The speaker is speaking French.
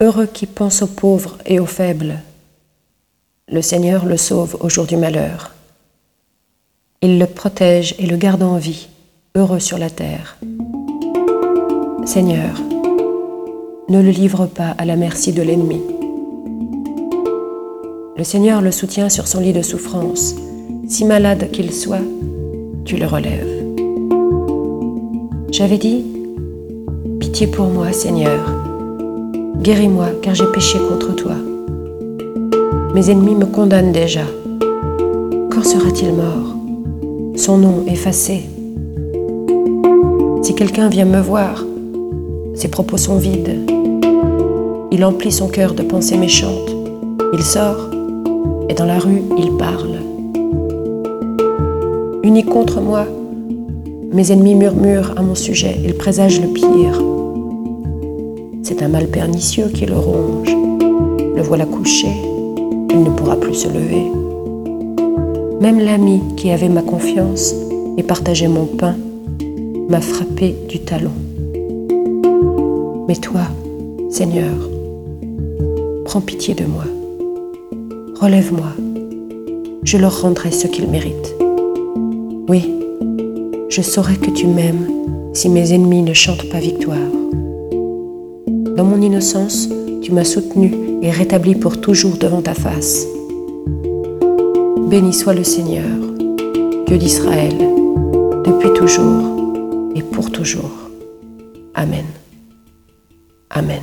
Heureux qui pense aux pauvres et aux faibles. Le Seigneur le sauve au jour du malheur. Il le protège et le garde en vie, heureux sur la terre. Seigneur, ne le livre pas à la merci de l'ennemi. Le Seigneur le soutient sur son lit de souffrance. Si malade qu'il soit, tu le relèves. J'avais dit, Pitié pour moi, Seigneur. Guéris-moi, car j'ai péché contre toi. Mes ennemis me condamnent déjà. Quand sera-t-il mort? Son nom effacé. Si quelqu'un vient me voir, ses propos sont vides. Il emplit son cœur de pensées méchantes. Il sort et dans la rue, il parle. Unis contre moi, mes ennemis murmurent à mon sujet, ils présagent le pire. C'est un mal pernicieux qui le ronge. Le voilà couché, il ne pourra plus se lever. Même l'ami qui avait ma confiance et partageait mon pain m'a frappé du talon. Mais toi, Seigneur, prends pitié de moi. Relève-moi. Je leur rendrai ce qu'ils méritent. Oui, je saurai que tu m'aimes si mes ennemis ne chantent pas victoire. Dans mon innocence, tu m'as soutenu et rétabli pour toujours devant ta face. Béni soit le Seigneur, Dieu d'Israël, depuis toujours et pour toujours. Amen. Amen.